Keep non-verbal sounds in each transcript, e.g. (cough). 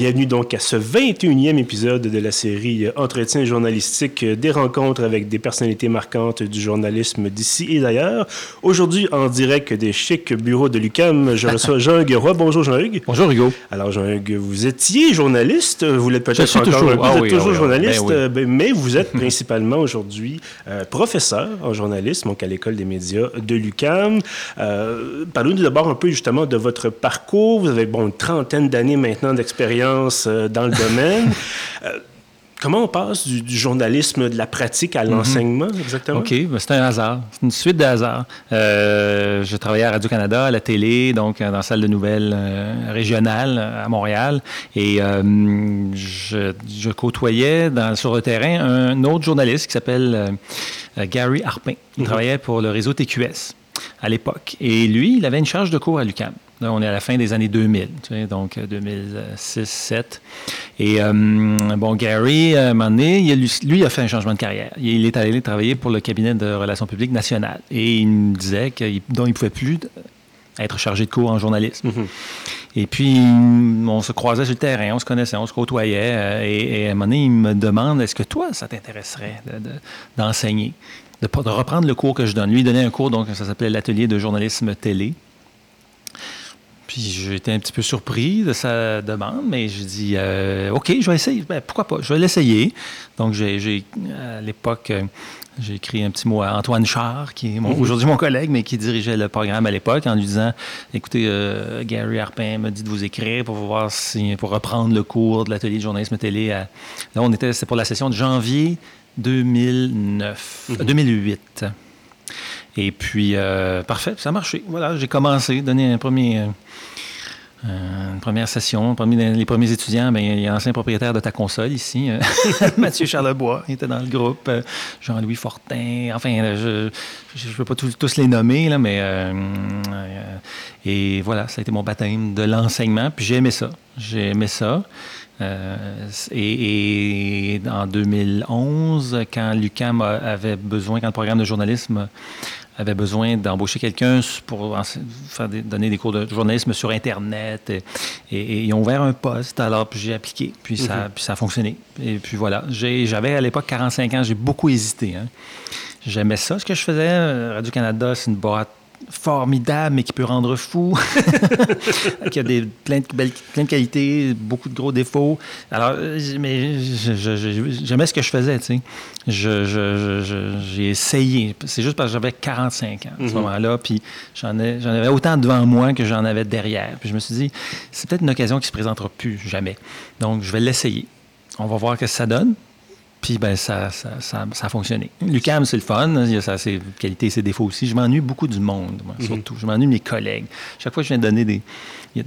Bienvenue donc à ce 21e épisode de la série Entretien journalistique des rencontres avec des personnalités marquantes du journalisme d'ici et d'ailleurs. Aujourd'hui, en direct des chics bureaux de l'UCAM, je (laughs) reçois Jean-Hugues Roy. Bonjour Jean-Hugues. Bonjour Hugo. Alors Jean-Hugues, vous étiez journaliste, vous l'êtes peut-être encore toujours, vous ah êtes oui, toujours oui, journaliste, ben oui. mais vous êtes (laughs) principalement aujourd'hui euh, professeur en journalisme, donc à l'École des médias de l'UCAM. Euh, Parlez-nous d'abord un peu justement de votre parcours. Vous avez bon, une trentaine d'années maintenant d'expérience euh, dans le domaine. (laughs) Euh, Comment on passe du, du journalisme, de la pratique à l'enseignement, exactement? OK, ben, c'est un hasard. C'est une suite de hasards. Euh, je travaillais à Radio-Canada, à la télé, donc dans la salle de nouvelles euh, régionale à Montréal. Et euh, je, je côtoyais dans- sur le terrain un autre journaliste qui s'appelle Gary Harpin. Il travaillait pour le réseau TQS à l'époque. Et lui, il avait une charge de cours à l'UQAM. Là, on est à la fin des années 2000, tu sais, donc 2006-2007. Et euh, bon, Gary, à un moment donné, il a- lui, il a fait un changement de carrière. Il est allé travailler pour le cabinet de relations publiques nationales. Et il me disait qu'il ne pouvait plus être chargé de cours en journalisme. Mhm. Et puis, on se croisait sur le terrain, on se connaissait, on se côtoyait. euh, et, et à un moment donné, il me demande est-ce que toi, ça t'intéresserait de- de- d'enseigner, de, de reprendre le cours que je donne Lui, il donnait un cours, donc ça s'appelait l'atelier de journalisme télé. Puis j'étais un petit peu surpris de sa demande, mais j'ai dit euh, OK, je vais essayer. Ben, pourquoi pas? Je vais l'essayer. Donc, j'ai, j'ai, à l'époque, euh, j'ai écrit un petit mot à Antoine Char, qui est mon- aujourd'hui mon collègue, mais qui dirigeait le programme à l'époque, en lui disant Écoutez, euh, Gary Harpin m'a dit de vous écrire pour voir si, pour reprendre le cours de l'atelier de journalisme télé. à- Là, on était, c'est pour la session de janvier 2009, euh, 2008. Et puis, euh, parfait, ça a marché. Voilà, j'ai commencé, donné un premier, euh, euh, une première session. Parmi les, premiers étudiants, ben, il y a l'ancien propriétaire de ta console ici, (laughs) Mathieu Charlebois, il était dans le groupe, Jean-Louis Fortin, enfin, je ne veux pas tous, tous les nommer, là, mais... et voilà, ça a été mon baptême de l'enseignement, puis j'ai aimé ça. J'ai aimé ça. Et, et en 2011, quand l'UCAM avait besoin, quand le programme de journalisme avait besoin d'embaucher quelqu'un pour faire des- donner des cours de journalisme sur Internet, et, et- et ils ont ouvert un poste, alors j'ai appliqué, puis, ça, puis ça a fonctionné. Et puis voilà, j'avais à l'époque 45 ans, j'ai beaucoup hésité. hein. J'aimais ça, ce que je faisais. Euh, Radio-Canada, c'est une boîte formidable, mais qui peut rendre fou, (laughs) qui a des, plein, de plein de qualités, beaucoup de gros défauts. Alors, mais j'aimais ce que je faisais, tu sais. Je- je- je- je- J'ai essayé. C'est juste parce que j'avais 45 ans à ce moment-là, puis j'en avais autant devant moi que j'en avais derrière. Puis je me suis dit, c'est peut-être une occasion qui se présentera plus jamais. Donc, je vais l'essayer. On va voir ce que ça donne. Puis ben, ça, ça, ça, ça a fonctionné. L'UCAM, c'est le fun. Il y a ça, ses qualités et ses défauts aussi. Je m'ennuie beaucoup du monde, moi, surtout. Je m'ennuie de mes collègues. Chaque fois que je viens de donner des.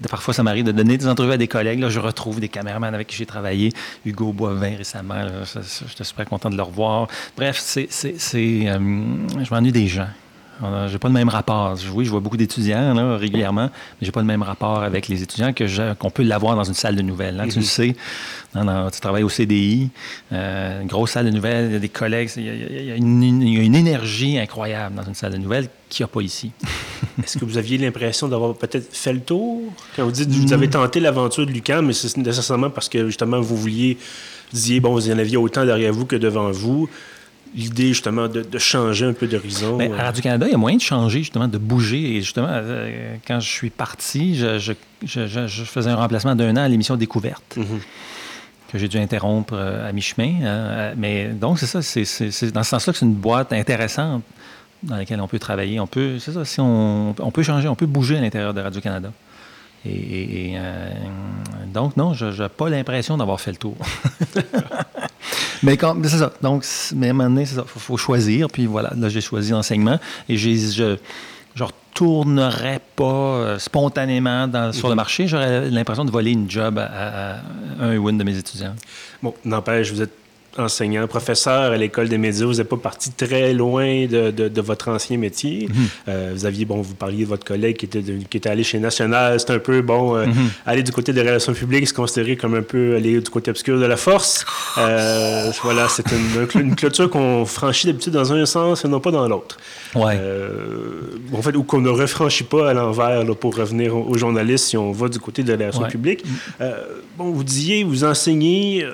parfois, ça m'arrive de donner des entrevues à des collègues. Là, je retrouve des caméramans avec qui j'ai travaillé. Hugo Boivin récemment. là, ça- J'étais super content de le revoir. Bref, c'est, euh, je m'ennuie des gens. J'ai pas le même rapport. Oui, je vois beaucoup d'étudiants là, régulièrement, mais j'ai pas le même rapport avec les étudiants que je- qu'on peut l'avoir dans une salle de nouvelles. hein. Tu le sais, dans- dans- tu travailles au CDI, euh, une grosse salle de nouvelles, il y a des collègues, il y a, il y une, une- il y a une énergie incroyable dans une salle de nouvelles qu'il n'y a pas ici. (laughs) Est-ce que vous aviez l'impression d'avoir peut-être fait le tour? Quand vous dites que vous avez tenté l'aventure de l'UQAM, mais c'est nécessairement parce que justement vous vouliez, vous disiez, bon, vous en aviez autant derrière vous que devant vous. L'idée justement de, de changer un peu d'horizon. Ben, euh, à Radio-Canada, il y a moyen de changer, justement, de bouger. Et justement, euh, quand je suis parti, je, je- je- je- je faisais un remplacement d'un an à l'émission Découverte. mhm. que j'ai dû interrompre euh, à mi-chemin. hein, mais donc, c'est ça, c'est, dans ce sens-là que c'est une boîte intéressante dans laquelle on peut travailler. On peut, c'est ça, si on, on peut changer, on peut bouger à l'intérieur de Radio-Canada. Et, et- et, euh, donc, non, je n'ai pas l'impression d'avoir fait le tour. (laughs) mais quand, c'est ça. Donc, mais à un moment donné, c'est ça. Il faut, faut choisir. Puis voilà, là, j'ai choisi l'enseignement. Et j'ai, je ne retournerais pas euh, spontanément dans- sur le marché. J'aurais l'impression de voler une job à, à- à un ou une de mes étudiants. Bon, n'empêche, vous êtes enseignant, professeur à l'école des médias. Vous n'êtes pas parti très loin de, de, votre ancien métier. Mhm. Euh, vous aviez, bon, vous parliez de votre collègue qui était, qui était allé chez National. C'est un peu, bon, euh, mhm. aller du côté des relations publiques, se considérer comme un peu aller du côté obscur de la force. Euh, voilà, c'est une, une, clôture qu'on franchit d'habitude dans un sens et non pas dans l'autre. Ouais. en fait, ou qu'on ne refranchit pas à l'envers pour revenir aux, journalistes si on va du côté des relations publiques. bon, vous disiez, vous enseignez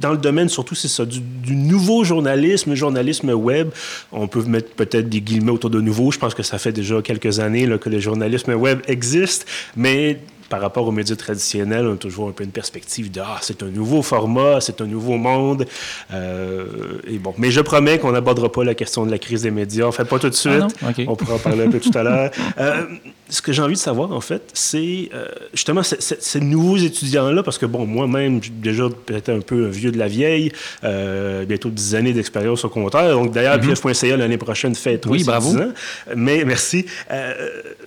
dans le domaine, surtout, c'est ça, du, nouveau journalisme, journalisme web. On peut mettre peut-être des guillemets autour de nouveau. Je pense que ça fait déjà quelques années que le journalisme web existe, mais par rapport aux médias traditionnels, on a toujours un peu une perspective de ah, c'est un nouveau format, c'est un nouveau monde. Euh, et bon, mais je promets qu'on n'abordera pas la question de la crise des médias. En fait, pas tout de suite. Ah on pourra en parler un peu tout à l'heure. (laughs) Euh, ce que j'ai envie de savoir, en fait, c'est euh, justement ces nouveaux étudiants-là, parce que, bon, moi-même, déjà peut-être un peu un vieux de la vieille, bientôt 10 années d'expérience au compteur. Donc, d'ailleurs, mm -hmm. l'année prochaine fait oui, bravo. 10 ans. Mais merci.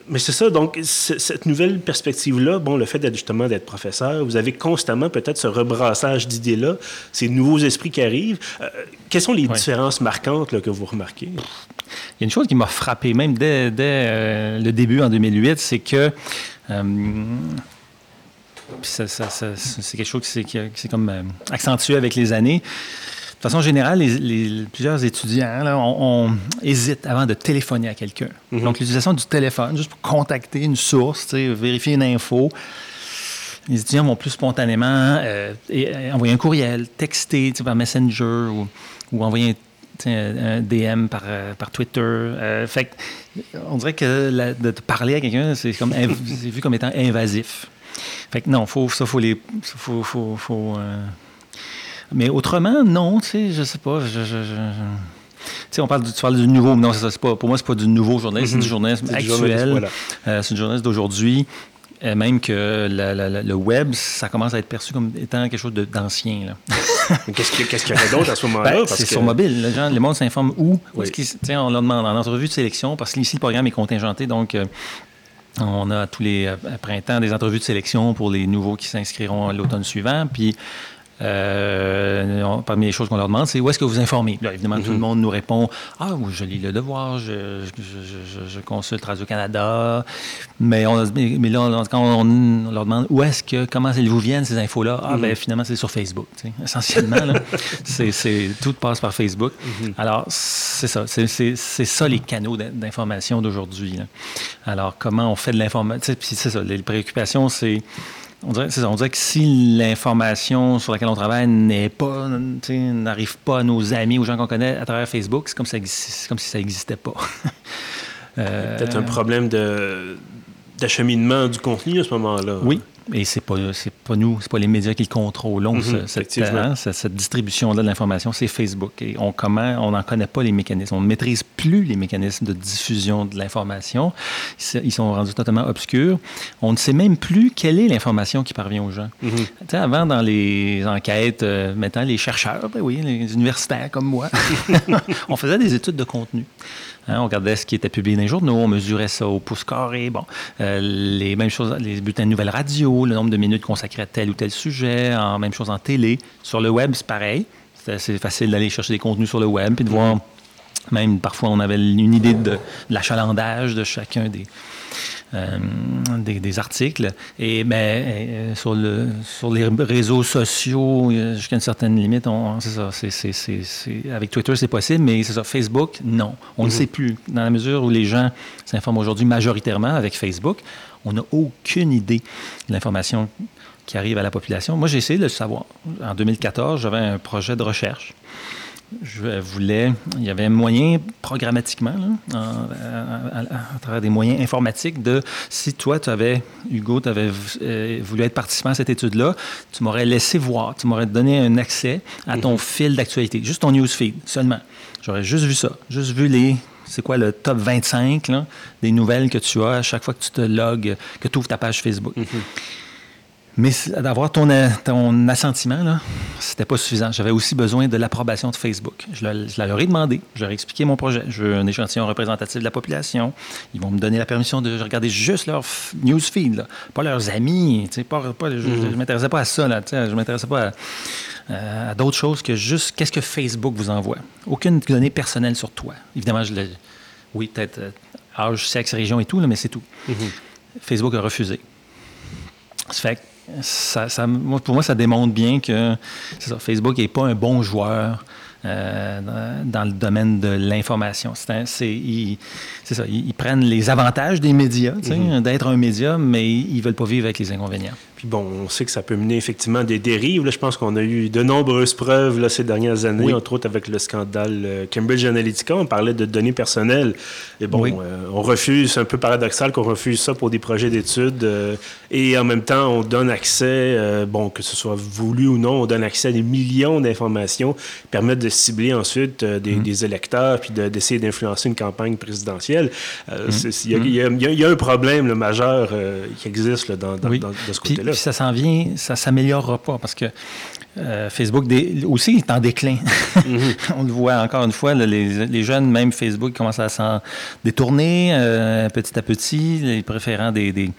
mais c'est ça, donc, cette nouvelle perspective-là, bon, le fait d'être justement d'être professeur, vous avez constamment peut-être ce rebrassage d'idées-là, ces nouveaux esprits qui arrivent. Euh, quelles sont les différences marquantes que vous remarquez? Il y a une chose qui m'a frappé, même dès, euh, le début en 2008, c'est que euh, c'est quelque chose qui s'est comme accentué avec les années. De façon générale, les, plusieurs étudiants on, hésite avant de téléphoner à quelqu'un. Mhm. Donc, l'utilisation du téléphone, juste pour contacter une source, vérifier une info. Les étudiants vont plus spontanément euh, euh, envoyer un courriel, texter par Messenger ou, envoyer un, DM par, euh, par Twitter. fait on dirait que de parler à quelqu'un, c'est comme vu comme étant invasif. Fait que non, faut, ça, faut les. Faut, faut, faut, mais autrement, non, tu sais, je sais pas. Je, je, sais, on parle du, tu parles du nouveau, non, pas, pour moi, c'est pas du nouveau journalisme, c'est du mhm. journalisme actuel. Euh, c'est du journalisme d'aujourd'hui. Euh, même que le web, ça commence à être perçu comme étant quelque chose d'ancien. (laughs) Qu'est-ce qu'il y a d'autre à ce moment-là? Ben, c'est sur mobile. Les, gens, les monde s'informe où. on leur demande en entrevue de sélection, parce qu'ici, le programme est contingenté, donc euh, on a tous les printemps des entrevues de sélection pour les nouveaux qui s'inscriront l'automne suivant. Puis euh, parmi les choses qu'on leur demande, c'est où est-ce que vous informez? évidemment, tout le mhm. monde nous répond Ah, je lis Le Devoir, je, consulte Radio-Canada. Mais, on, mais là, quand on, leur demande où est-ce que, comment elles vous viennent, ces infos-là, ah, ben mhm. finalement, c'est sur Facebook. Essentiellement, (laughs) c'est, tout passe par Facebook. Mhm. Alors, c'est ça. C'est, ça les canaux d'information d'aujourd'hui. Alors, comment on fait de l'information? c'est ça. Les préoccupations, c'est on dirait, on dirait, que si l'information sur laquelle on travaille n'est pas, n'arrive pas à nos amis, aux gens qu'on connaît à travers Facebook, c'est comme, comme si ça n'existait pas. (laughs) euh, Peut-être un problème de, d'acheminement du contenu à ce moment-là. Oui, et c'est pas c'est pas nous, c'est pas les médias qui le contrôlent. Mhm, cette, hein, cette, distribution-là de l'information, c'est Facebook. Et on comment on n'en connaît pas les mécanismes. On ne maîtrise plus les mécanismes de diffusion de l'information. Ils sont rendus totalement obscurs. On ne sait même plus quelle est l'information qui parvient aux gens. Mhm. Avant, dans les enquêtes, euh, maintenant, les chercheurs, ben oui, les universitaires comme moi, (laughs) (laughs) on faisait des études de contenu. Hein, on regardait ce qui était publié dans les journaux, on mesurait ça au pouce carré. Bon, euh, les mêmes choses, les bulletins de nouvelles radio, le nombre de minutes consacrées à tel ou tel sujet, même chose en télé. Sur le web, c'est pareil. C'est facile d'aller chercher des contenus sur le web puis de voir. Même parfois, on avait une idée de l'achalandage de chacun des, euh, des, articles. Et ben, euh, sur, le, sur les réseaux sociaux, jusqu'à une certaine limite, c'est ça, avec Twitter, c'est possible, mais c'est ça, Facebook, non. On ne mhm. sait plus. Dans la mesure où les gens s'informent aujourd'hui majoritairement avec Facebook, on n'a aucune idée de l'information qui arrive à la population. Moi, j'ai essayé de le savoir. En 2014, j'avais un projet de recherche je voulais, il y avait un moyen programmatiquement, à, travers des moyens informatiques, de si toi, tu avais, Hugo, tu avais euh, voulu être participant à cette étude-là, tu m'aurais laissé voir, tu m'aurais donné un accès à ton mhm. fil d'actualité, juste ton newsfeed seulement. J'aurais juste vu ça, juste vu les. C'est quoi le top 25 des nouvelles que tu as à chaque fois que tu te logs, que tu ouvres ta page Facebook. Mhm. Mais d'avoir ton, ton assentiment, là, c'était pas suffisant. J'avais aussi besoin de l'approbation de Facebook. Je, la leur ai demandé, je leur ai expliqué mon projet. Je veux un échantillon représentatif de la population. Ils vont me donner la permission de regarder juste leur newsfeed, pas leurs amis. Pas, pas, je ne mm-hmm. m'intéressais pas à ça. Là, je ne m'intéressais pas à, d'autres choses que juste qu'est-ce que Facebook vous envoie. Aucune donnée personnelle sur toi. Évidemment, je oui, peut-être euh, âge, sexe, région et tout, là, mais c'est tout. Mm-hmm. Facebook a refusé. Ça fait ça, pour moi, ça démontre bien que Facebook n'est pas un bon joueur euh, dans le domaine de l'information. C'est ça, ils, prennent les avantages des médias, mm-hmm. d'être un média, mais ils ne veulent pas vivre avec les inconvénients. Puis bon, on sait que ça peut mener effectivement des dérives. Là, je pense qu'on a eu de nombreuses preuves là, ces dernières années, entre autres avec le scandale euh, Cambridge Analytica. On parlait de données personnelles. Et bon, euh, on refuse, c'est un peu paradoxal qu'on refuse ça pour des projets d'études. Euh, et en même temps, on donne accès, bon, que ce soit voulu ou non, on donne accès à des millions d'informations qui permettent de cibler ensuite des, mm-hmm. des, électeurs puis d'essayer d'influencer une campagne présidentielle. Il y, a un problème majeur qui existe là, dans, dans, de ce côté-là. Puis ça s'en vient, ça s'améliorera pas parce que euh, Facebook aussi est en déclin. Mhm. (laughs) On le voit encore une fois, les, jeunes, même Facebook, commencent à s'en détourner euh, petit à petit, les préférant des,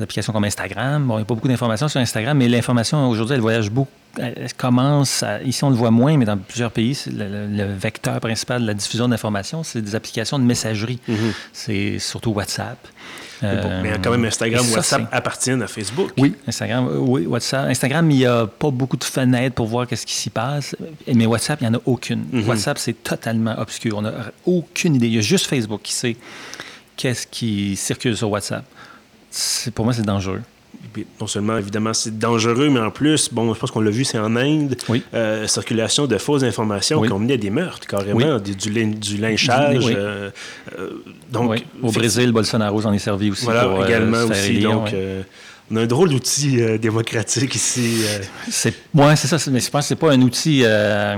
applications comme Instagram. Bon, il n'y a pas beaucoup d'informations sur Instagram, mais l'information aujourd'hui, elle voyage beaucoup. Elle commence, ici on le voit moins, mais dans plusieurs pays, le, vecteur principal de la diffusion d'informations, c'est des applications de messagerie. Mhm. C'est surtout WhatsApp. Euh, mais, quand même, Instagram, WhatsApp appartiennent à Facebook. Oui, Instagram, euh, oui, WhatsApp. Instagram, il n'y a pas beaucoup de pour voir qu'est-ce qui s'y passe. Mais WhatsApp, il n'y en a aucune. Mhm. WhatsApp, c'est totalement obscur. On n'a aucune idée. Il y a juste Facebook qui sait qu'est-ce qui circule sur WhatsApp. Pour moi, c'est dangereux non seulement, évidemment, c'est dangereux, mais en plus, bon, je pense qu'on l'a vu, c'est en Inde, euh, circulation de fausses informations qui ont mené à des meurtres, carrément, du, du, lynchage. Euh, euh, donc, Au Brésil, Bolsonaro s'en est servi aussi. Voilà, également aussi. Donc, on a un drôle d'outil démocratique ici. C'est, ouais, c'est ça. Mais je pense que c'est pas un outil qui a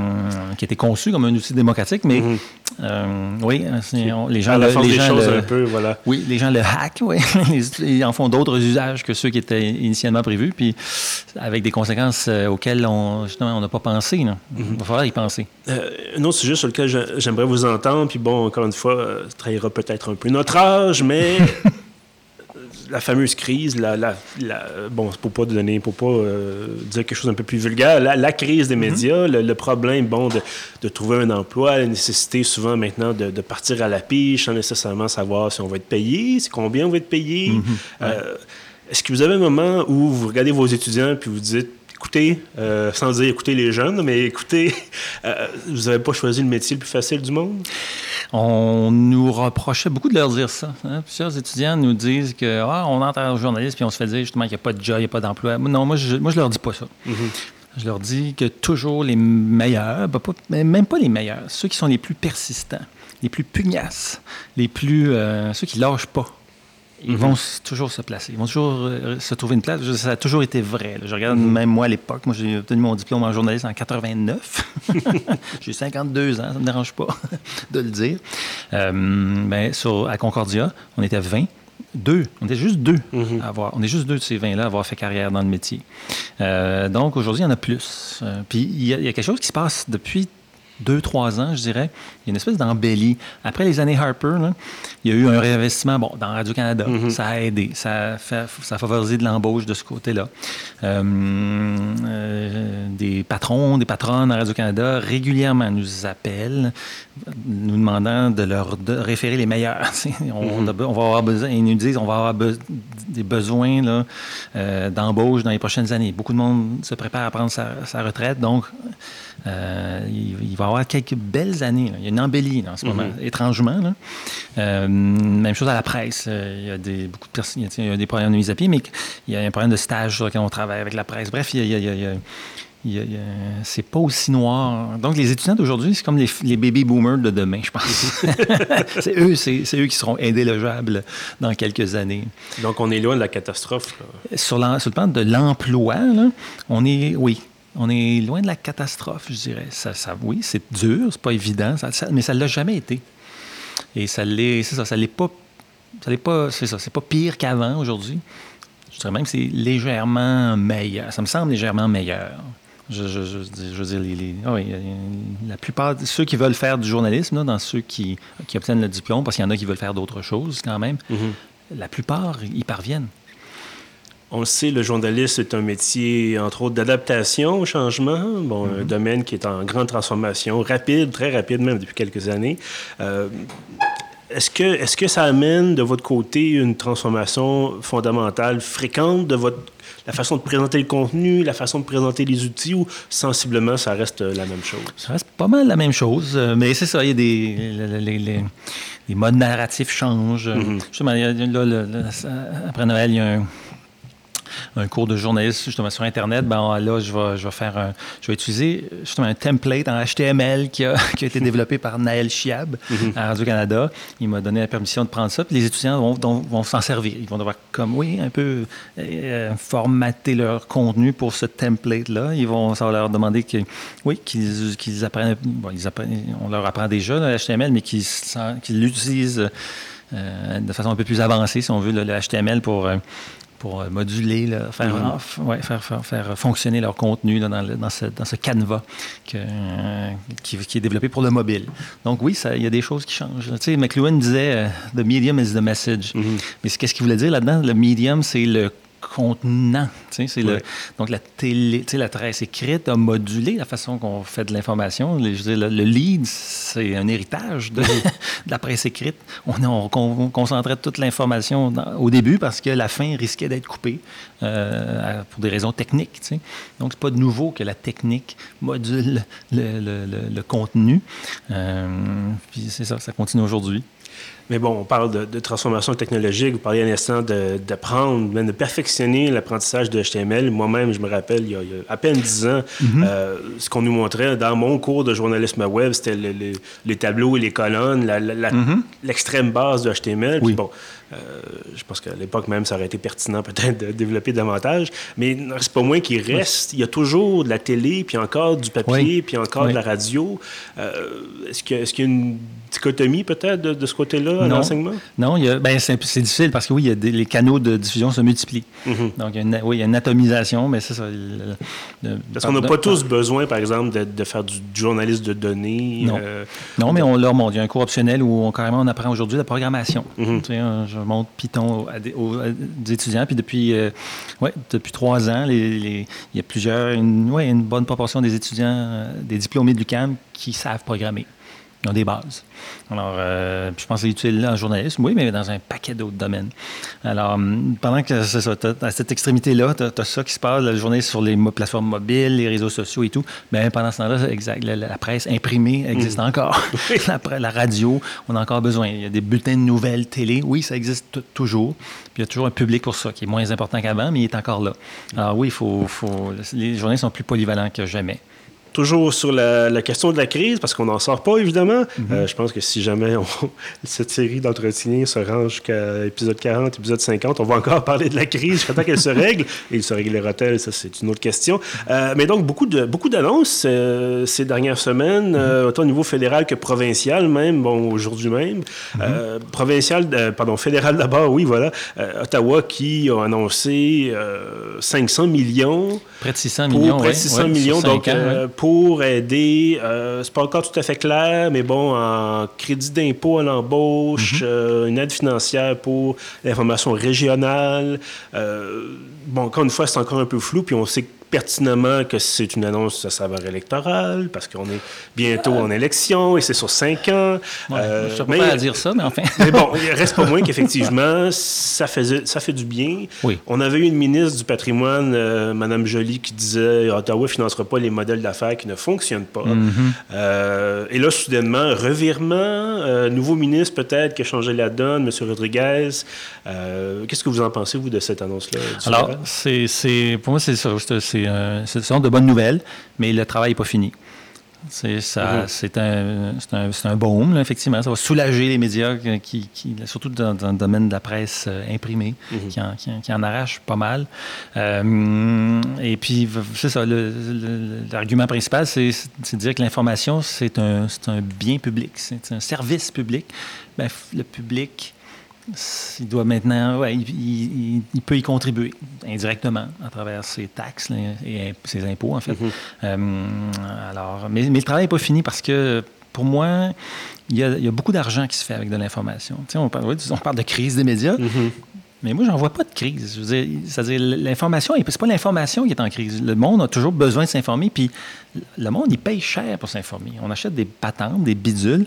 été conçu comme un outil démocratique, mais mm-hmm. Euh, oui, les gens, le, les gens un peu, voilà. Oui, les gens le hack, oui. (laughs) ils en font d'autres usages que ceux qui étaient initialement prévus, puis avec des conséquences euh, auxquelles on on n'a pas pensé. Mm-hmm. Il va falloir y penser. Euh, un autre sujet sur lequel j'aimerais vous entendre, puis bon, encore une fois, ça trahira peut-être un peu notre âge, mais (laughs) la fameuse crise, la, la, bon, pour pas donner, pour pas euh, dire quelque chose un peu plus vulgaire, la, crise des mhm. médias, le, problème, bon, de, trouver un emploi, la nécessité souvent maintenant de, partir à la piche sans nécessairement savoir si on va être payé, si combien on va être payé. Mhm. Euh, est-ce que vous avez un moment où vous regardez vos étudiants puis vous dites écoutez, euh, sans dire écoutez les jeunes, mais écoutez, (laughs) vous n'avez pas choisi le métier le plus facile du monde? On nous reprochait beaucoup de leur dire ça. Hein. Plusieurs étudiants nous disent que ah, on entre en journaliste puis on se fait dire justement qu'il n'y a pas de job, il n'y a pas d'emploi. Non, moi je, moi, je leur dis pas ça. Mm-hmm. Je leur dis que toujours les meilleurs, ben, même pas les meilleurs, ceux qui sont les plus persistants, les plus pugnaces, les plus. Euh, ceux qui lâchent pas, ils vont toujours se placer. Ils vont toujours euh, se trouver une place. Ça a toujours été vrai. Je regarde mhm. même moi à l'époque. Moi, j'ai obtenu mon diplôme en journaliste en 89. (laughs) j'ai 52 ans, ça ne me dérange pas (laughs) de le dire. Euh, sur, à Concordia, on était 20. Deux. On était juste deux mhm. à avoir. On est juste deux de ces 20-là à avoir fait carrière dans le métier. Euh, donc aujourd'hui, il y en a plus. puis il y, a quelque chose qui se passe depuis deux, trois ans, je dirais, il y a une espèce d'embellie. Après les années Harper, il y a eu un réinvestissement bon, dans Radio-Canada. Mm-hmm. Ça a aidé. Ça a, fait, ça a favorisé de l'embauche de ce côté-là. Euh, euh, des patrons, des patronnes à Radio-Canada régulièrement nous appellent, nous demandant de leur référer les meilleurs. (laughs) on, mm-hmm. on, va avoir besoin, ils nous disent on va avoir des besoins euh, d'embauche dans les prochaines années. Beaucoup de monde se prépare à prendre sa, sa retraite, donc euh, il, va y avoir quelques belles années. Il y a une embellie en ce moment, mhm. étrangement. Euh, même chose à la presse. Euh, il y a des, beaucoup de personnes, il y a des problèmes de mise à pied, mais il y a un problème de stage sur lequel on travaille avec la presse. Bref, il y a, c'est pas aussi noir. Donc, les étudiants d'aujourd'hui, c'est comme les, baby boomers de demain, je pense. (laughs) c'est eux, c'est, eux qui seront indélogeables dans quelques années. Donc, on est loin de la catastrophe. Sur, sur, le plan de l'emploi, on est, oui, on est loin de la catastrophe, je dirais. Ça, ça oui, c'est dur, c'est pas évident, mais ça ne l'a jamais été. Et ça l'est, c'est ça, ça l'est pas, ça l'est pas, c'est ça, c'est pas pire qu'avant aujourd'hui. Je dirais même que c'est légèrement meilleur. Ça me semble légèrement meilleur. Je, je, je, je veux dire, les, les oh oui, la plupart de ceux qui veulent faire du journalisme, là, dans ceux qui, qui, obtiennent le diplôme, parce qu'il y en a qui veulent faire d'autres choses quand même, mm -hmm. la plupart y parviennent. On le sait, le journalisme est un métier, entre autres, d'adaptation au changement. Bon, mm -hmm. un domaine qui est en grande transformation, rapide, très rapide même depuis quelques années. Euh, est-ce que, est que ça amène de votre côté une transformation fondamentale, fréquente de votre, la façon de présenter le contenu, la façon de présenter les outils, ou sensiblement ça reste la même chose? Ça reste pas mal la même chose, mais c'est ça, il y a des. Les, les, les modes narratifs changent. Mm -hmm. Justement, là, là, après Noël, il y a un un cours de journalisme justement sur Internet, ben là, je vais, je vais faire un, je vais utiliser justement un template en HTML qui a, (laughs) qui a été développé par Naël Chiab mm -hmm. à Radio-Canada. Il m'a donné la permission de prendre ça. Puis les étudiants vont, vont s'en servir. Ils vont devoir, comme, oui, un peu euh, formater leur contenu pour ce template-là. Ils vont, ça va leur demander que, oui, qu'ils qu apprennent, bon, ils apprennent, on leur apprend déjà le HTML, mais qu'ils qu l'utilisent euh, de façon un peu plus avancée, si on veut, le, le HTML pour. Euh, pour moduler, là, faire, mm -hmm. ouais, faire, faire, faire, fonctionner leur contenu là, dans, le, dans, ce, dans, ce, canevas que, euh, qui, qui, est développé pour le mobile. Donc oui, il y a des choses qui changent. Tu sais, McLuhan disait The medium is the message. Mm -hmm. Mais qu'est-ce qu'il voulait dire là-dedans? Le medium, c'est le contenant. C'est le, donc, la télé, la presse écrite a modulé la façon qu'on fait de l'information. Le, le, lead, c'est un héritage de, (laughs) de, la presse écrite. On, on, on concentrait toute l'information au début parce que la fin risquait d'être coupée euh, pour des raisons techniques. T'sais. Donc, c'est pas de nouveau que la technique module le, contenu. Euh, puis c'est ça, ça continue aujourd'hui. Mais bon, on parle de, de, transformation technologique. Vous parliez un instant d'apprendre, de, de, perfectionner l'apprentissage de HTML. Moi-même, je me rappelle, il y a, il y a à peine 10 ans, mm -hmm. euh, ce qu'on nous montrait dans mon cours de journalisme web, c'était le, le, les tableaux et les colonnes, l'extrême mm -hmm. base de HTML. Oui. Puis bon, euh, je pense qu'à l'époque même, ça aurait été pertinent peut-être de développer davantage. Mais c'est pas moins qu'il reste. Il y a toujours de la télé, puis encore du papier, oui. puis encore oui. de la radio. Euh, Est-ce qu'il y, qu y, a une dichotomie peut-être de, de, ce côté-là à l'enseignement? Non, ben, c'est difficile parce que oui, il y a des, les canaux de diffusion se multiplient. Mm -hmm. Donc, il y a une, oui, il y a une atomisation, mais c'est ça. Le, le, parce qu'on n'a pas tous besoin, par exemple, de, de faire du, du, journalisme de données. Non, euh, non mais on leur montre. Il y a un cours optionnel où on, carrément on apprend aujourd'hui la programmation. Mm -hmm. tu sais, je montre Python des, aux, étudiants, puis depuis, euh, depuis trois ans, il y a plusieurs, une, bonne proportion des étudiants, des diplômés de l'UQAM qui savent programmer. Ils ont des bases. Alors, euh, je pense que c'est utile en journalisme, oui, mais dans un paquet d'autres domaines. Alors, pendant que c'est ça, à cette extrémité-là, tu as, as, ça qui se passe, la journée sur les plateformes mobiles, les réseaux sociaux et tout. Bien, pendant ce temps-là, exact, la, la, presse imprimée existe mmh. encore. (laughs) la, la, radio, on a encore besoin. Il y a des bulletins de nouvelles, télé, oui, ça existe toujours. Puis il y a toujours un public pour ça, qui est moins important qu'avant, mais il est encore là. Alors oui, faut, faut, les journées sont plus polyvalents que jamais toujours sur la, la, question de la crise, parce qu'on n'en sort pas, évidemment. Mm -hmm. euh, je pense que si jamais on, (laughs) cette série d'entretiens se range jusqu'à épisode 40, épisode 50, on va encore (laughs) parler de la crise jusqu'à temps qu'elle se règle. Et il se réglera-t-elle? Ça, c'est une autre question. Euh, mais donc, beaucoup d'annonces beaucoup euh, ces dernières semaines, mm -hmm. autant au niveau fédéral que provincial même, bon, aujourd'hui même. Mm -hmm. provincial, pardon, fédéral d'abord, oui, voilà. Ottawa qui a annoncé 500 millions. Près de 600 millions, Près de 600 ouais, millions, donc ans, ouais pour aider, euh, c'est pas encore tout à fait clair, mais bon, en crédit d'impôt à l'embauche, mm -hmm. euh, une aide financière pour l'information régionale. Euh, bon, encore une fois, c'est encore un peu flou, puis on sait que pertinemment que c'est une annonce de saveur électorale, parce qu'on est bientôt en élection et c'est sur cinq ans. Ouais, euh, je ne pas à dire ça, mais enfin. (laughs) mais bon, il reste pas moins qu'effectivement, ça, faisait, ça fait du bien. Oui. On avait eu une ministre du patrimoine, euh, Mme Joly, qui disait Ottawa ne financera pas les modèles d'affaires qui ne fonctionnent pas. Mm -hmm. euh, et là, soudainement, revirement, euh, nouveau ministre peut-être qui a changé la donne, M. Rodriguez. Euh, qu'est-ce que vous en pensez, vous, de cette annonce-là? Alors, c'est, pour moi, c'est ça. C'est euh, ce sont de bonnes nouvelles, mais le travail n'est pas fini. C'est ça, c'est un, un, un baume, là, effectivement. Ça va soulager les médias, qui, qui surtout dans, dans, le domaine de la presse euh, imprimée, mm -hmm. qui, en, qui, qui, en, arrache pas mal. Euh, et puis, c'est ça, l'argument principal, c'est de dire que l'information, c'est un, un bien public, c'est un service public. Ben, le public il doit maintenant, ouais, il, peut y contribuer indirectement à travers ses taxes et ses impôts, en fait. Mm-hmm. Euh, alors, mais, le travail n'est pas fini parce que pour moi, il y a, beaucoup d'argent qui se fait avec de l'information. On parle, on parle de crise des médias, mm-hmm. Mais moi, j'en vois pas de crise. C'est-à-dire, l'information, c'est pas l'information qui est en crise. Le monde a toujours besoin de s'informer, puis le monde, il paye cher pour s'informer. On achète des patentes, des bidules,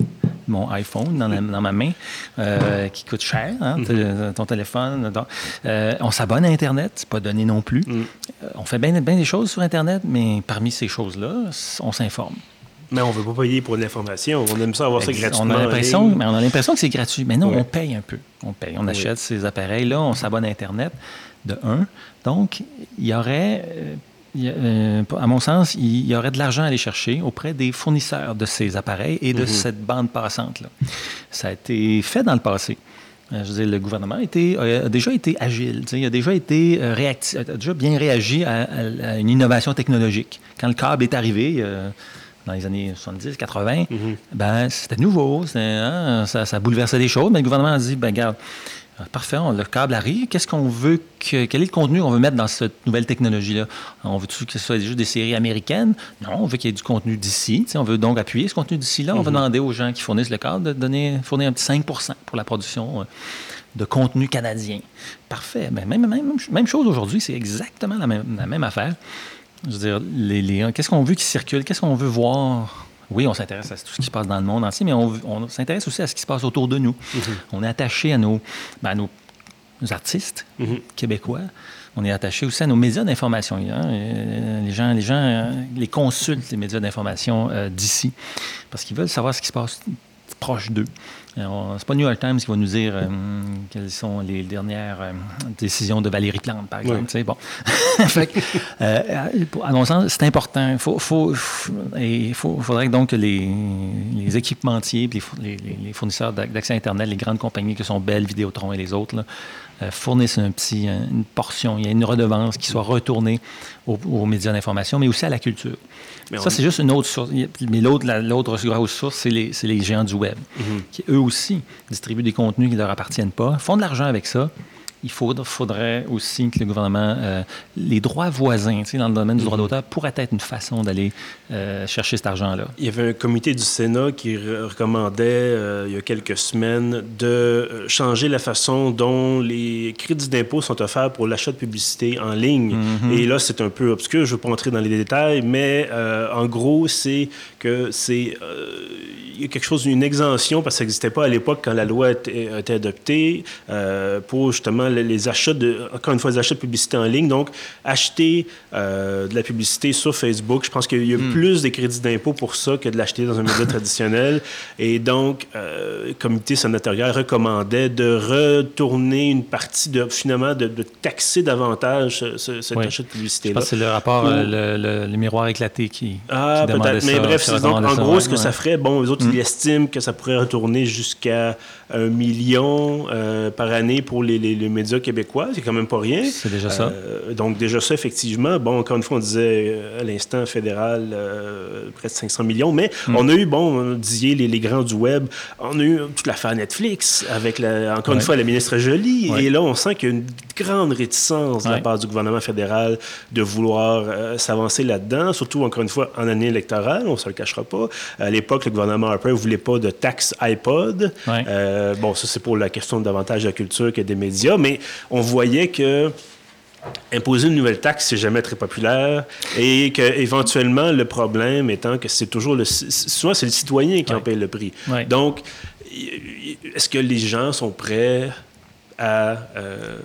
mon iPhone dans, ma main, euh, qui coûte cher, hein, mm-hmm. ton téléphone. Euh, on s'abonne à Internet, c'est pas donné non plus. Mm. Euh, on fait bien, bien des choses sur Internet, mais parmi ces choses-là, on s'informe. Mais on ne veut pas payer pour l'information. On aime ça avoir ça gratuitement. On a l'impression, mais on a l'impression que c'est gratuit. Mais non, on paye un peu. On paye. On achète ces appareils-là, on s'abonne à Internet, de un. Donc, il y aurait, euh, euh, à mon sens, il y aurait de l'argent à aller chercher auprès des fournisseurs de ces appareils et de mhm. cette bande passante-là. Ça a été fait dans le passé. Euh, je veux dire, le gouvernement a, été, a déjà été agile, il a déjà été réactif, a déjà bien réagi à, une innovation technologique. Quand le câble est arrivé, dans les années 70, 80, mhm. ben, c'était nouveau, hein, ça, ça, bouleversait des choses, mais le gouvernement a dit, ben, regarde, euh, parfait, le câble arrive, qu'est-ce qu'on veut, que, quel est le contenu qu'on veut mettre dans cette nouvelle technologie-là? On veut que ce soit juste des séries américaines? Non, on veut qu'il y ait du contenu d'ici, on veut donc appuyer ce contenu d'ici-là, on va mhm. demander aux gens qui fournissent le câble de donner, fournir un petit 5% pour la production euh, de contenu canadien. Parfait, ben, même, même, même chose aujourd'hui, c'est exactement la même, la même affaire. Je veux dire, les, qu'est-ce qu'on veut qui circule? Qu'est-ce qu'on veut voir? Oui, on s'intéresse à tout ce qui se passe dans le monde entier, mais on, s'intéresse aussi à ce qui se passe autour de nous. Mm-hmm. On est attaché à nos, ben, nos artistes mm-hmm. québécois. On est attaché aussi à nos médias d'information. Hein. Euh, les gens, les gens euh, les consultent, les médias d'information euh, d'ici, parce qu'ils veulent savoir ce qui se passe proche d'eux. C'est pas New York Times qui va nous dire euh, quelles sont les dernières euh, décisions de Valérie Plante, par exemple. Bon. (laughs) Euh, à mon sens, c'est important. Il faut, faut, faudrait donc que les, les équipementiers, les, les, fournisseurs d'accès Internet, les grandes compagnies que sont Bell, Vidéotron et les autres, fournissent un petit, une portion, il y a une redevance qui soit retournée aux médias d'information, mais aussi à la culture ça, c'est juste une autre source. Mais l'autre, l'autre grosse source, c'est les, les, géants du web, mm-hmm. qui eux aussi distribuent des contenus qui ne leur appartiennent pas, font de l'argent avec ça, il faudrait aussi que le gouvernement, euh, les droits voisins dans le domaine du droit mhm. d'auteur pourraient être une façon d'aller euh, chercher cet argent-là. Il y avait un comité du Sénat qui recommandait euh, il y a quelques semaines de changer la façon dont les crédits d'impôt sont offerts pour l'achat de publicité en ligne. Mhm. Et là, c'est un peu obscur, je ne veux pas entrer dans les détails, mais en gros, c'est que c'est il y a quelque chose, une exemption, parce que ça n'existait pas à l'époque quand la loi a été, adoptée, pour justement les achats de, encore une fois, les achats de publicité en ligne. Donc, acheter euh, de la publicité sur Facebook, je pense qu'il y a hmm. plus de crédits d'impôt pour ça que de l'acheter dans un média (laughs) traditionnel. Et donc, euh, le comité sénatorial recommandait de retourner une partie, de, finalement, de, taxer davantage cet achat de publicité-là. c'est le rapport, euh, le, miroir éclaté qui. Ah, peut-être. Mais bref, donc, en gros, ce que ça ferait, bon, les autres, ils hmm. estiment que ça pourrait retourner jusqu'à un million par année pour les, les, les médias québécois, c'est quand même pas rien. C'est déjà ça. Euh, donc, déjà ça, effectivement. Bon, encore une fois, on disait euh, à l'instant fédéral, euh, près de 500 millions, mais hmm. on a eu, bon, on disait les, les, grands du web, on a eu toute l'affaire Netflix avec, la, encore une fois, la ministre Jolie. Et là, on sent qu'il y a une grande réticence de la part du gouvernement fédéral de vouloir s'avancer là-dedans, surtout, encore une fois, en année électorale, on ne se le cachera pas. À l'époque, le gouvernement Harper ne voulait pas de taxe iPod. bon, ça, c'est pour la question davantage de la culture que des médias, mais on voyait que imposer une nouvelle taxe, c'est jamais très populaire et qu'éventuellement, le problème étant que c'est toujours le... Souvent, c'est le citoyen qui en paye le prix. Donc, est-ce que les gens sont prêts à euh,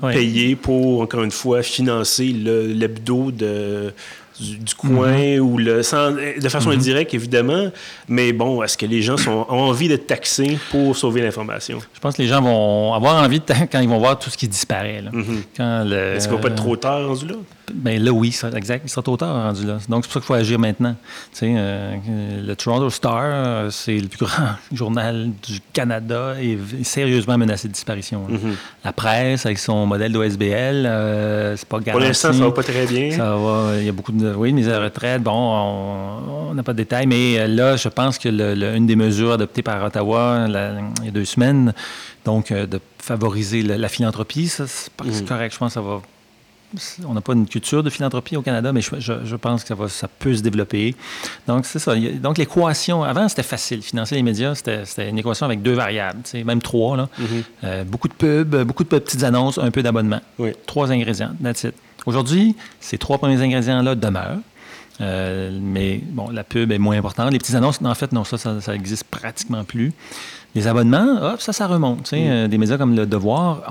payer pour, encore une fois, financer l'hebdo de du, coin mm-hmm. ou le, de façon mm-hmm. indirecte, évidemment. Mais bon, est-ce que les gens sont, ont envie d'être taxés pour sauver l'information? Je pense que les gens vont avoir envie de quand ils vont voir tout ce qui disparaît. Mm-hmm. Est-ce qu'il ne va pas être trop tard rendu là? Ben là, oui, ça, exact. Il sera trop tard rendu là. Donc, c'est pour ça qu'il faut agir maintenant. Tu sais, euh, le Toronto Star, c'est le plus grand (laughs) journal du Canada et sérieusement menacé de disparition. La presse, avec son modèle d'OSBL, euh, c'est pas garanti. Pour l'instant, ça va pas très bien. Ça va. Il y a beaucoup de oui, mise à la retraite, bon, on n'a pas de détails, mais là, je pense que le, une des mesures adoptées par Ottawa il y a deux semaines, donc de favoriser la, philanthropie, ça, c'est mm. correct. Je pense que ça va on n'a pas une culture de philanthropie au Canada, mais je, pense que ça, va, ça, peut se développer. Donc, c'est ça. Donc, l'équation, avant, c'était facile. Financer les médias, c'était une équation avec deux variables, même trois. Là. Mm-hmm. Euh, beaucoup de pubs, beaucoup de petites annonces, un peu d'abonnement. Trois ingrédients, that's it. Aujourd'hui, ces trois premiers ingrédients-là demeurent. Euh, mais bon, la pub est moins importante. Les petites annonces, en fait, non, ça, ça, existe pratiquement plus. Les abonnements, hop, ça, ça remonte. Mm. Euh, des médias comme Le Devoir,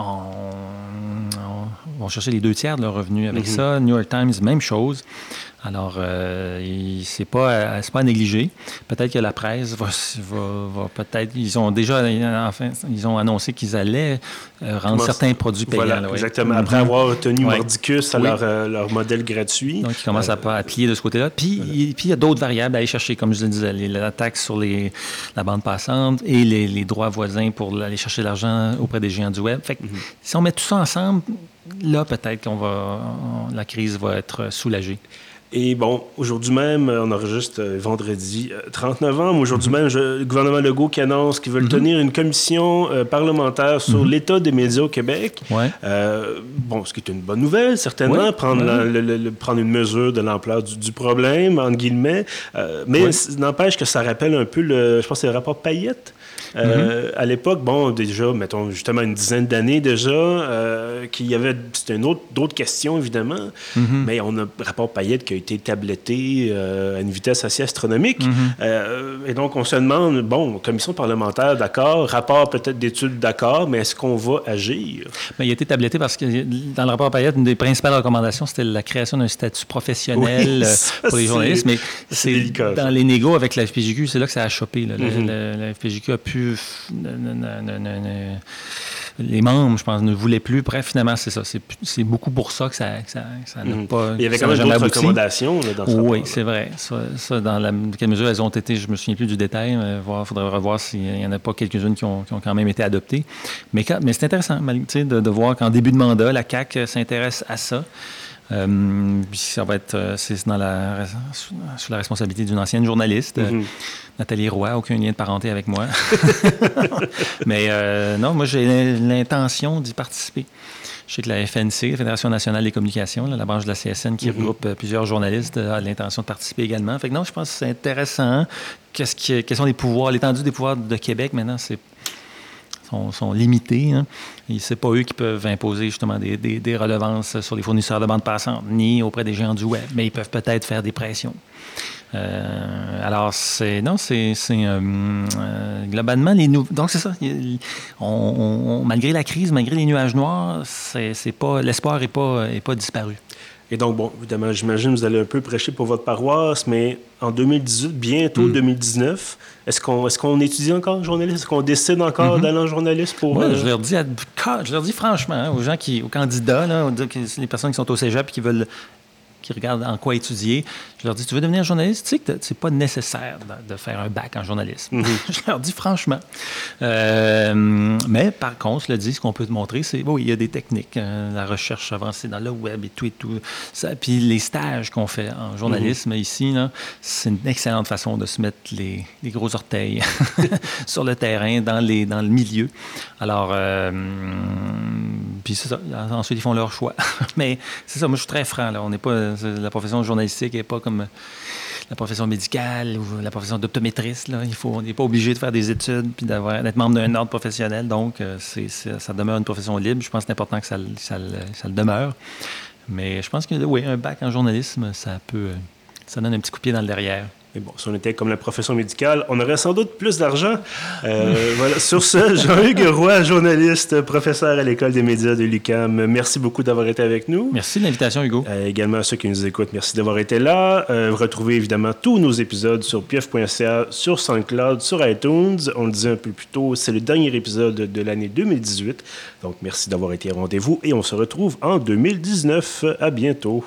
vont chercher les deux tiers de leurs revenus avec mhm. ça. New York Times, même chose. Alors, euh, c'est pas, euh, pas à négliger. Peut-être que la presse va, peut-être. Ils ont déjà, enfin, ils ont annoncé qu'ils allaient euh, rendre certains produits payants. Voilà, exactement. Après mhm. avoir tenu Mordicus à leur, modèle gratuit. Donc, ils commencent à, à plier de ce côté-là. Puis, il y a d'autres variables à aller chercher, comme je le disais, la taxe sur les, la bande passante et les, droits voisins pour aller chercher l'argent auprès des géants du Web. Fait que, mhm. si on met tout ça ensemble, là, peut-être qu'on va, la crise va être soulagée. Et bon, aujourd'hui même, on enregistre euh, vendredi 30 euh, novembre. Aujourd'hui même, le gouvernement Legault qui annonce qu'ils veulent mhm. tenir une commission euh, parlementaire sur mhm. l'état des médias au Québec. bon, ce qui est une bonne nouvelle, certainement, prendre, prendre une mesure de l'ampleur du, problème, entre guillemets. mais n'empêche que ça rappelle un peu, le, je pense que c'est le rapport Payette. Euh, à l'époque, bon, déjà, mettons justement une dizaine d'années déjà, euh, qu'il y avait, c'était une autre, d'autres questions évidemment, mhm. mais on a rapport Payette qui a été tabletté euh, à une vitesse assez astronomique. Mhm. et donc, on se demande, bon, commission parlementaire, d'accord, rapport peut-être d'études, d'accord, mais est-ce qu'on va agir? Mais il a été tabletté parce que dans le rapport Payette, une des principales recommandations, c'était la création d'un statut professionnel pour les journalistes, mais c'est, dans les négos avec la FPJQ, c'est là que ça a chopé. Mhm. la FPJQ a pu les membres, je pense, ne voulaient plus. Bref, finalement, c'est ça. C'est beaucoup pour ça que ça n'a mhm. pas. Il y avait quand même d'autres recommandations dans ce Oui, c'est vrai. Ça, dans la, quelle mesure elles ont été, je me souviens plus du détail. Il faudrait revoir s'il n'y en a pas quelques-unes qui ont, quand même été adoptées. Mais, mais c'est intéressant de, de voir qu'en début de mandat, la CAQ s'intéresse à ça. Euh, ça va être, euh, c'est dans la, sous, la responsabilité d'une ancienne journaliste, euh, mhm. Nathalie Roy, aucun lien de parenté avec moi. (laughs) Mais non, moi j'ai l'intention d'y participer. Je sais que la FNC, la Fédération nationale des communications, la branche de la CSN qui mhm. regroupe plusieurs journalistes, a l'intention de participer également. Fait que non, je pense que c'est intéressant. Qu'est-ce qui, quels sont les pouvoirs, l'étendue des pouvoirs de Québec maintenant, c'est sont, limités. Hein. Ce pas eux qui peuvent imposer justement des, des, relevances sur les fournisseurs de bande passante, ni auprès des géants du web, mais ils peuvent peut-être faire des pressions. Euh, alors. Non, c'est. Euh, euh, globalement, Donc, c'est ça. Malgré la crise, malgré les nuages noirs. L'espoir n'est pas, est pas disparu. Et donc, bon, évidemment, j'imagine que vous allez un peu prêcher pour votre paroisse, mais en 2018, bientôt 2019, hmm. est-ce qu'on est qu'on étudie encore en journaliste? Est-ce qu'on décide encore mm-hmm. d'aller en journaliste pour... Moi, je, leur dis, je leur dis franchement, hein, aux gens qui, aux candidats, là, les personnes qui sont au cégep et qui veulent qui regardent en quoi étudier, je leur dis, tu veux devenir journaliste? Tu sais que c'est pas nécessaire de, faire un bac en journalisme. Mhm. (laughs) je leur dis franchement. Euh, mais par contre, je le dis, ce qu'on peut te montrer, c'est, oui, il y a des techniques, hein, la recherche avancée dans le web et tout et tout. Ça, puis les stages qu'on fait en journalisme mhm. ici, c'est une excellente façon de se mettre les, gros orteils (laughs) sur le terrain, dans, les, dans le milieu. Alors, euh, puis ça. Ensuite, ils font leur choix. (laughs) mais c'est ça, moi, je suis très franc. Là. On pas la profession journalistique n'est pas comme la profession médicale ou la profession d'optométriste. On n'est pas obligé de faire des études puis d'être membre d'un ordre professionnel. Donc, euh, ça demeure une profession libre. Je pense que c'est important que ça, ça, ça, le demeure. Mais je pense que oui, un bac en journalisme, ça peut. Ça donne un petit coup de pied dans le derrière. Mais bon, si on était comme la profession médicale, on aurait sans doute plus d'argent. Euh, voilà. Sur ce, (laughs) Jean-Hugues Roy, journaliste, professeur à l'École des médias de l'UCAM, merci beaucoup d'avoir été avec nous. Merci de l'invitation, Hugo. Euh, également à ceux qui nous écoutent, merci d'avoir été là. Euh, vous retrouvez évidemment tous nos épisodes sur pief.ca, sur SoundCloud, sur iTunes. On le disait un peu plus tôt, c'est le dernier épisode de l'année 2018. Donc, merci d'avoir été au rendez-vous et on se retrouve en 2019. À bientôt.